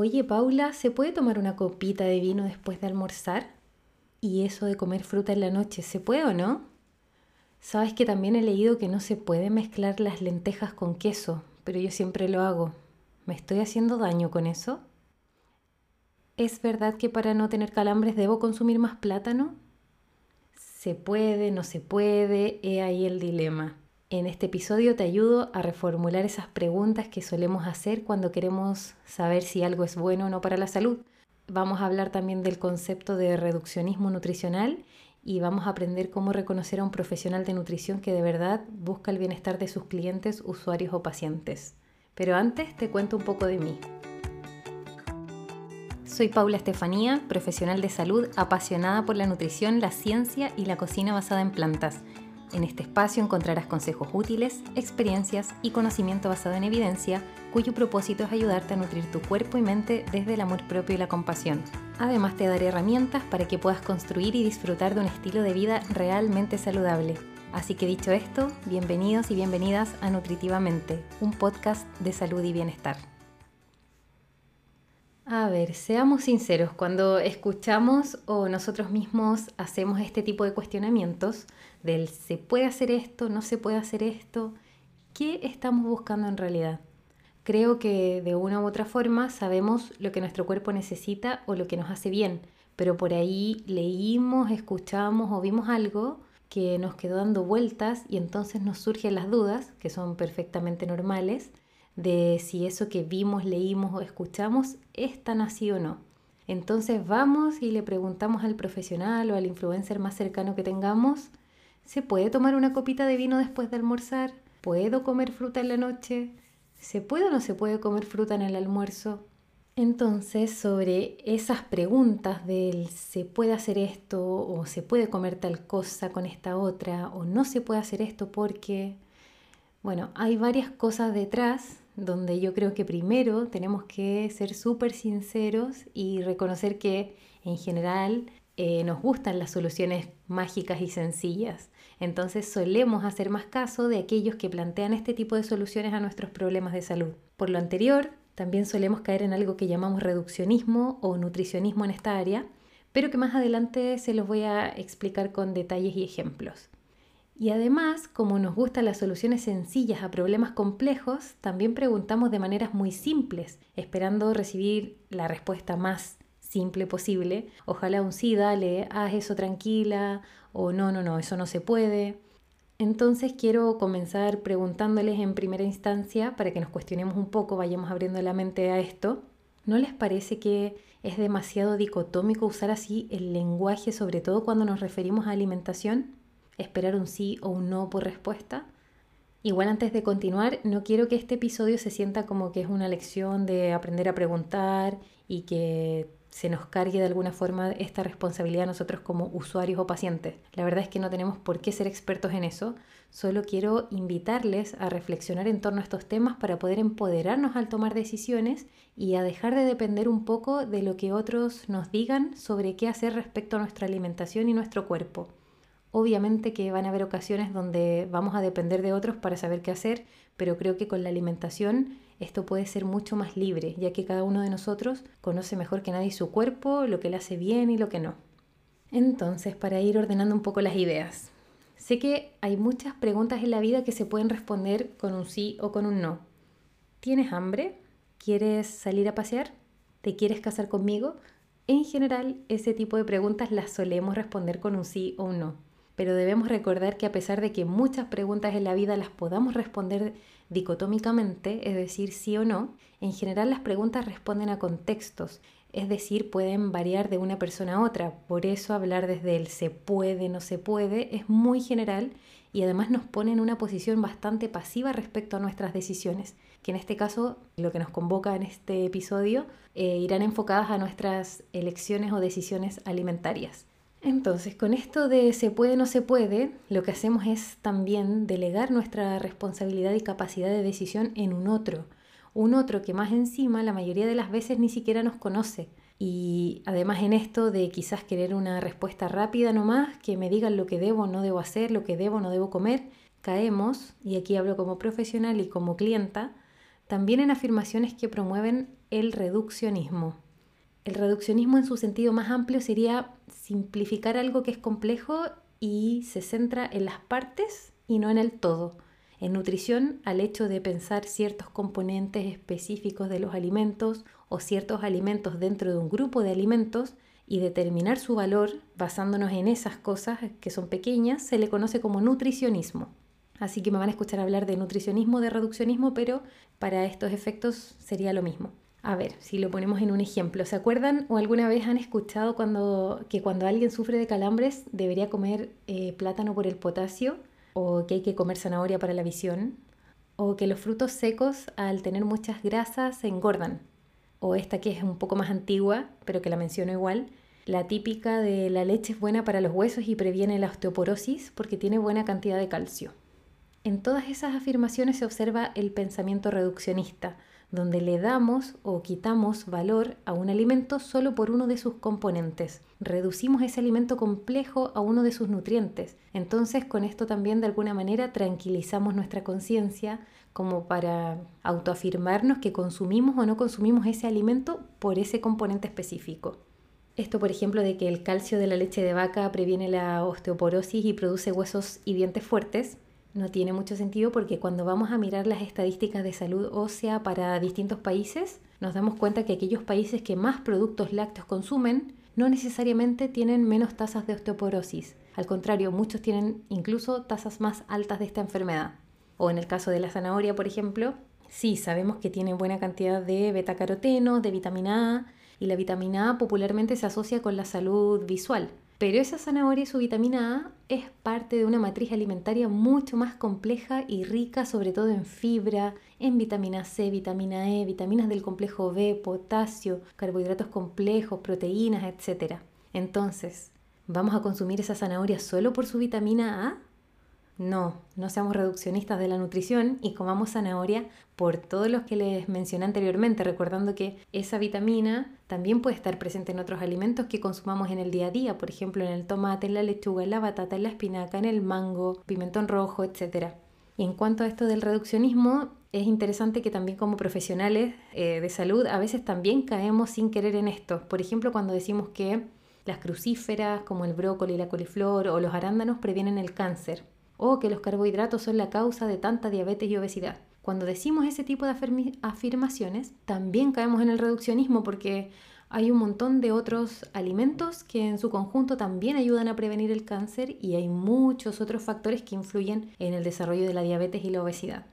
Oye, Paula, ¿se puede tomar una copita de vino después de almorzar? ¿Y eso de comer fruta en la noche, se puede o no? Sabes que también he leído que no se puede mezclar las lentejas con queso, pero yo siempre lo hago. ¿Me estoy haciendo daño con eso? ¿Es verdad que para no tener calambres debo consumir más plátano? ¿Se puede, no se puede? He ahí el dilema. En este episodio te ayudo a reformular esas preguntas que solemos hacer cuando queremos saber si algo es bueno o no para la salud. Vamos a hablar también del concepto de reduccionismo nutricional y vamos a aprender cómo reconocer a un profesional de nutrición que de verdad busca el bienestar de sus clientes, usuarios o pacientes. Pero antes te cuento un poco de mí. Soy Paula Estefanía, profesional de salud apasionada por la nutrición, la ciencia y la cocina basada en plantas en este espacio encontrarás consejos útiles, experiencias y conocimiento basado en evidencia, cuyo propósito es ayudarte a nutrir tu cuerpo y mente desde el amor propio y la compasión. Además te daré herramientas para que puedas construir y disfrutar de un estilo de vida realmente saludable. Así que dicho esto, bienvenidos y bienvenidas a Nutritivamente, un podcast de salud y bienestar. A ver, seamos sinceros, cuando escuchamos o nosotros mismos hacemos este tipo de cuestionamientos del se puede hacer esto, no se puede hacer esto, ¿qué estamos buscando en realidad? Creo que de una u otra forma sabemos lo que nuestro cuerpo necesita o lo que nos hace bien, pero por ahí leímos, escuchamos o vimos algo que nos quedó dando vueltas y entonces nos surgen las dudas, que son perfectamente normales, de si eso que vimos, leímos o escuchamos es tan así o no. Entonces vamos y le preguntamos al profesional o al influencer más cercano que tengamos, ¿se puede tomar una copita de vino después de almorzar? ¿Puedo comer fruta en la noche? ¿Se puede o no se puede comer fruta en el almuerzo? Entonces, sobre esas preguntas del se puede hacer esto o se puede comer tal cosa con esta otra o no se puede hacer esto porque, bueno, hay varias cosas detrás donde yo creo que primero tenemos que ser súper sinceros y reconocer que en general eh, nos gustan las soluciones mágicas y sencillas. Entonces solemos hacer más caso de aquellos que plantean este tipo de soluciones a nuestros problemas de salud. Por lo anterior, también solemos caer en algo que llamamos reduccionismo o nutricionismo en esta área, pero que más adelante se los voy a explicar con detalles y ejemplos. Y además, como nos gustan las soluciones sencillas a problemas complejos, también preguntamos de maneras muy simples, esperando recibir la respuesta más simple posible. Ojalá un sí, dale, haz eso tranquila, o no, no, no, eso no se puede. Entonces quiero comenzar preguntándoles en primera instancia, para que nos cuestionemos un poco, vayamos abriendo la mente a esto. ¿No les parece que es demasiado dicotómico usar así el lenguaje, sobre todo cuando nos referimos a alimentación? Esperar un sí o un no por respuesta. Igual antes de continuar, no quiero que este episodio se sienta como que es una lección de aprender a preguntar y que se nos cargue de alguna forma esta responsabilidad a nosotros como usuarios o pacientes. La verdad es que no tenemos por qué ser expertos en eso, solo quiero invitarles a reflexionar en torno a estos temas para poder empoderarnos al tomar decisiones y a dejar de depender un poco de lo que otros nos digan sobre qué hacer respecto a nuestra alimentación y nuestro cuerpo. Obviamente que van a haber ocasiones donde vamos a depender de otros para saber qué hacer, pero creo que con la alimentación esto puede ser mucho más libre, ya que cada uno de nosotros conoce mejor que nadie su cuerpo, lo que le hace bien y lo que no. Entonces, para ir ordenando un poco las ideas, sé que hay muchas preguntas en la vida que se pueden responder con un sí o con un no. ¿Tienes hambre? ¿Quieres salir a pasear? ¿Te quieres casar conmigo? En general, ese tipo de preguntas las solemos responder con un sí o un no pero debemos recordar que a pesar de que muchas preguntas en la vida las podamos responder dicotómicamente, es decir, sí o no, en general las preguntas responden a contextos, es decir, pueden variar de una persona a otra. Por eso hablar desde el se puede, no se puede es muy general y además nos pone en una posición bastante pasiva respecto a nuestras decisiones, que en este caso, lo que nos convoca en este episodio, eh, irán enfocadas a nuestras elecciones o decisiones alimentarias. Entonces, con esto de se puede, no se puede, lo que hacemos es también delegar nuestra responsabilidad y capacidad de decisión en un otro, un otro que más encima la mayoría de las veces ni siquiera nos conoce. Y además en esto de quizás querer una respuesta rápida nomás, que me digan lo que debo o no debo hacer, lo que debo o no debo comer, caemos, y aquí hablo como profesional y como clienta, también en afirmaciones que promueven el reduccionismo. El reduccionismo en su sentido más amplio sería simplificar algo que es complejo y se centra en las partes y no en el todo. En nutrición, al hecho de pensar ciertos componentes específicos de los alimentos o ciertos alimentos dentro de un grupo de alimentos y determinar su valor basándonos en esas cosas que son pequeñas, se le conoce como nutricionismo. Así que me van a escuchar hablar de nutricionismo, de reduccionismo, pero para estos efectos sería lo mismo. A ver, si lo ponemos en un ejemplo, ¿se acuerdan o alguna vez han escuchado cuando, que cuando alguien sufre de calambres debería comer eh, plátano por el potasio? ¿O que hay que comer zanahoria para la visión? ¿O que los frutos secos al tener muchas grasas se engordan? O esta que es un poco más antigua, pero que la menciono igual, la típica de la leche es buena para los huesos y previene la osteoporosis porque tiene buena cantidad de calcio. En todas esas afirmaciones se observa el pensamiento reduccionista, donde le damos o quitamos valor a un alimento solo por uno de sus componentes. Reducimos ese alimento complejo a uno de sus nutrientes. Entonces con esto también de alguna manera tranquilizamos nuestra conciencia como para autoafirmarnos que consumimos o no consumimos ese alimento por ese componente específico. Esto, por ejemplo, de que el calcio de la leche de vaca previene la osteoporosis y produce huesos y dientes fuertes, no tiene mucho sentido porque cuando vamos a mirar las estadísticas de salud ósea para distintos países, nos damos cuenta que aquellos países que más productos lácteos consumen no necesariamente tienen menos tasas de osteoporosis. Al contrario, muchos tienen incluso tasas más altas de esta enfermedad. O en el caso de la zanahoria, por ejemplo, sí, sabemos que tiene buena cantidad de betacaroteno, de vitamina A, y la vitamina A popularmente se asocia con la salud visual. Pero esa zanahoria y su vitamina A es parte de una matriz alimentaria mucho más compleja y rica, sobre todo en fibra, en vitamina C, vitamina E, vitaminas del complejo B, potasio, carbohidratos complejos, proteínas, etc. Entonces, ¿vamos a consumir esa zanahoria solo por su vitamina A? No, no seamos reduccionistas de la nutrición y comamos zanahoria por todos los que les mencioné anteriormente, recordando que esa vitamina también puede estar presente en otros alimentos que consumamos en el día a día, por ejemplo en el tomate, en la lechuga, en la batata, en la espinaca, en el mango, pimentón rojo, etc. Y en cuanto a esto del reduccionismo, es interesante que también como profesionales eh, de salud a veces también caemos sin querer en esto. Por ejemplo, cuando decimos que las crucíferas como el brócoli, la coliflor o los arándanos previenen el cáncer o que los carbohidratos son la causa de tanta diabetes y obesidad. Cuando decimos ese tipo de afirmaciones, también caemos en el reduccionismo porque hay un montón de otros alimentos que en su conjunto también ayudan a prevenir el cáncer y hay muchos otros factores que influyen en el desarrollo de la diabetes y la obesidad.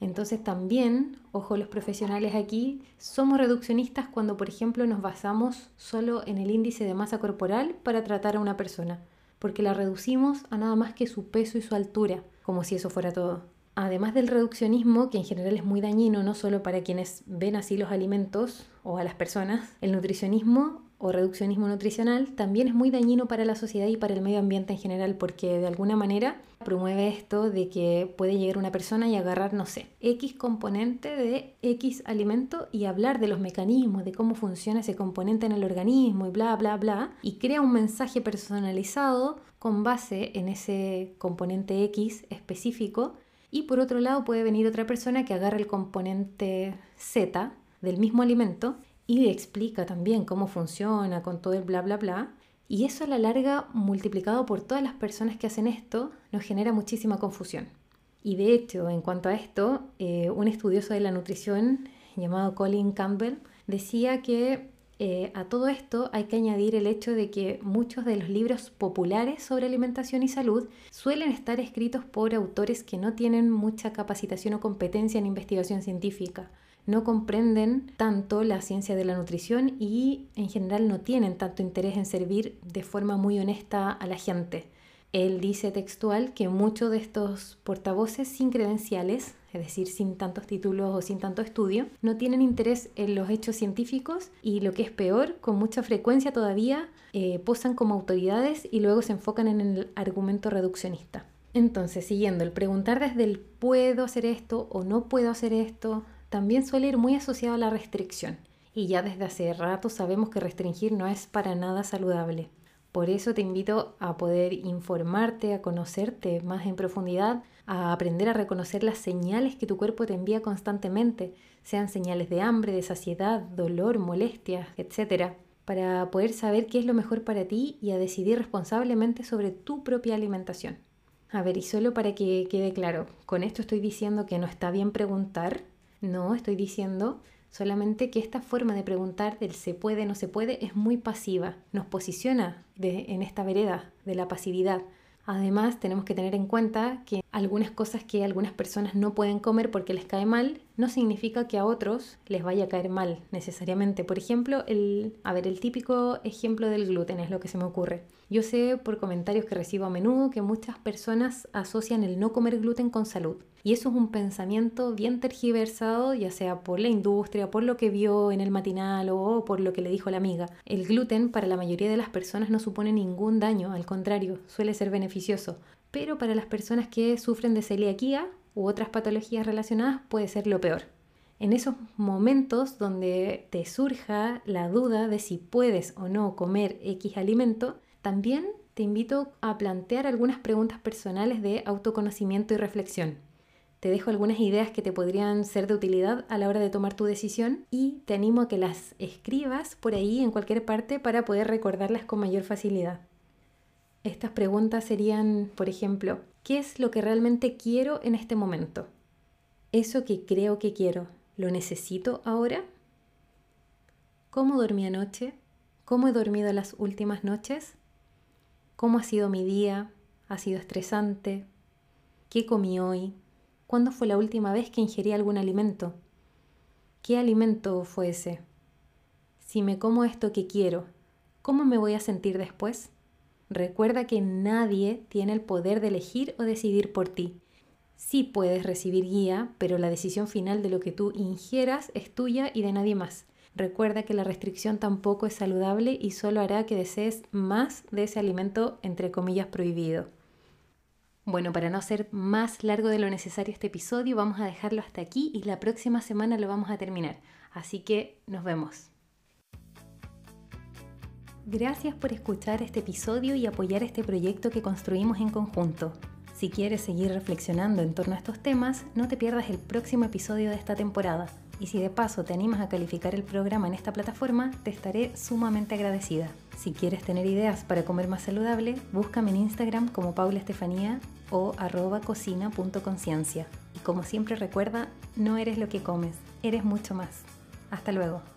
Entonces también, ojo los profesionales aquí, somos reduccionistas cuando por ejemplo nos basamos solo en el índice de masa corporal para tratar a una persona porque la reducimos a nada más que su peso y su altura, como si eso fuera todo. Además del reduccionismo, que en general es muy dañino no solo para quienes ven así los alimentos o a las personas, el nutricionismo o reduccionismo nutricional también es muy dañino para la sociedad y para el medio ambiente en general porque de alguna manera promueve esto de que puede llegar una persona y agarrar, no sé, X componente de X alimento y hablar de los mecanismos, de cómo funciona ese componente en el organismo y bla, bla, bla, y crea un mensaje personalizado con base en ese componente X específico. Y por otro lado puede venir otra persona que agarra el componente Z del mismo alimento y explica también cómo funciona con todo el bla, bla, bla. Y eso a la larga, multiplicado por todas las personas que hacen esto, nos genera muchísima confusión. Y de hecho, en cuanto a esto, eh, un estudioso de la nutrición llamado Colin Campbell decía que eh, a todo esto hay que añadir el hecho de que muchos de los libros populares sobre alimentación y salud suelen estar escritos por autores que no tienen mucha capacitación o competencia en investigación científica no comprenden tanto la ciencia de la nutrición y en general no tienen tanto interés en servir de forma muy honesta a la gente. Él dice textual que muchos de estos portavoces sin credenciales, es decir, sin tantos títulos o sin tanto estudio, no tienen interés en los hechos científicos y lo que es peor, con mucha frecuencia todavía eh, posan como autoridades y luego se enfocan en el argumento reduccionista. Entonces, siguiendo, el preguntar desde el puedo hacer esto o no puedo hacer esto, también suele ir muy asociado a la restricción. Y ya desde hace rato sabemos que restringir no es para nada saludable. Por eso te invito a poder informarte, a conocerte más en profundidad a aprender a reconocer las señales que tu cuerpo te envía constantemente, sean señales de hambre, de saciedad, dolor, molestias, etc., para poder saber qué es lo mejor para ti y a decidir responsablemente sobre tu propia alimentación. A ver, y solo para que quede claro, con esto estoy diciendo que no está bien preguntar, no, estoy diciendo solamente que esta forma de preguntar del se puede, no se puede es muy pasiva, nos posiciona en esta vereda de la pasividad. Además, tenemos que tener en cuenta que algunas cosas que algunas personas no pueden comer porque les cae mal, no significa que a otros les vaya a caer mal necesariamente. Por ejemplo, el, a ver, el típico ejemplo del gluten es lo que se me ocurre. Yo sé por comentarios que recibo a menudo que muchas personas asocian el no comer gluten con salud. Y eso es un pensamiento bien tergiversado, ya sea por la industria, por lo que vio en el matinal o por lo que le dijo la amiga. El gluten para la mayoría de las personas no supone ningún daño, al contrario, suele ser beneficioso. Pero para las personas que sufren de celiaquía u otras patologías relacionadas puede ser lo peor. En esos momentos donde te surja la duda de si puedes o no comer X alimento, también te invito a plantear algunas preguntas personales de autoconocimiento y reflexión. Te dejo algunas ideas que te podrían ser de utilidad a la hora de tomar tu decisión y te animo a que las escribas por ahí en cualquier parte para poder recordarlas con mayor facilidad. Estas preguntas serían, por ejemplo, ¿qué es lo que realmente quiero en este momento? ¿Eso que creo que quiero, lo necesito ahora? ¿Cómo dormí anoche? ¿Cómo he dormido las últimas noches? ¿Cómo ha sido mi día? ¿Ha sido estresante? ¿Qué comí hoy? ¿Cuándo fue la última vez que ingerí algún alimento? ¿Qué alimento fue ese? Si me como esto que quiero, ¿cómo me voy a sentir después? Recuerda que nadie tiene el poder de elegir o decidir por ti. Sí puedes recibir guía, pero la decisión final de lo que tú ingieras es tuya y de nadie más. Recuerda que la restricción tampoco es saludable y solo hará que desees más de ese alimento entre comillas prohibido. Bueno, para no hacer más largo de lo necesario este episodio, vamos a dejarlo hasta aquí y la próxima semana lo vamos a terminar. Así que nos vemos. Gracias por escuchar este episodio y apoyar este proyecto que construimos en conjunto. Si quieres seguir reflexionando en torno a estos temas, no te pierdas el próximo episodio de esta temporada. Y si de paso te animas a calificar el programa en esta plataforma, te estaré sumamente agradecida. Si quieres tener ideas para comer más saludable, búscame en Instagram como Paula Estefanía o arroba cocina.conciencia. Y como siempre recuerda, no eres lo que comes, eres mucho más. Hasta luego.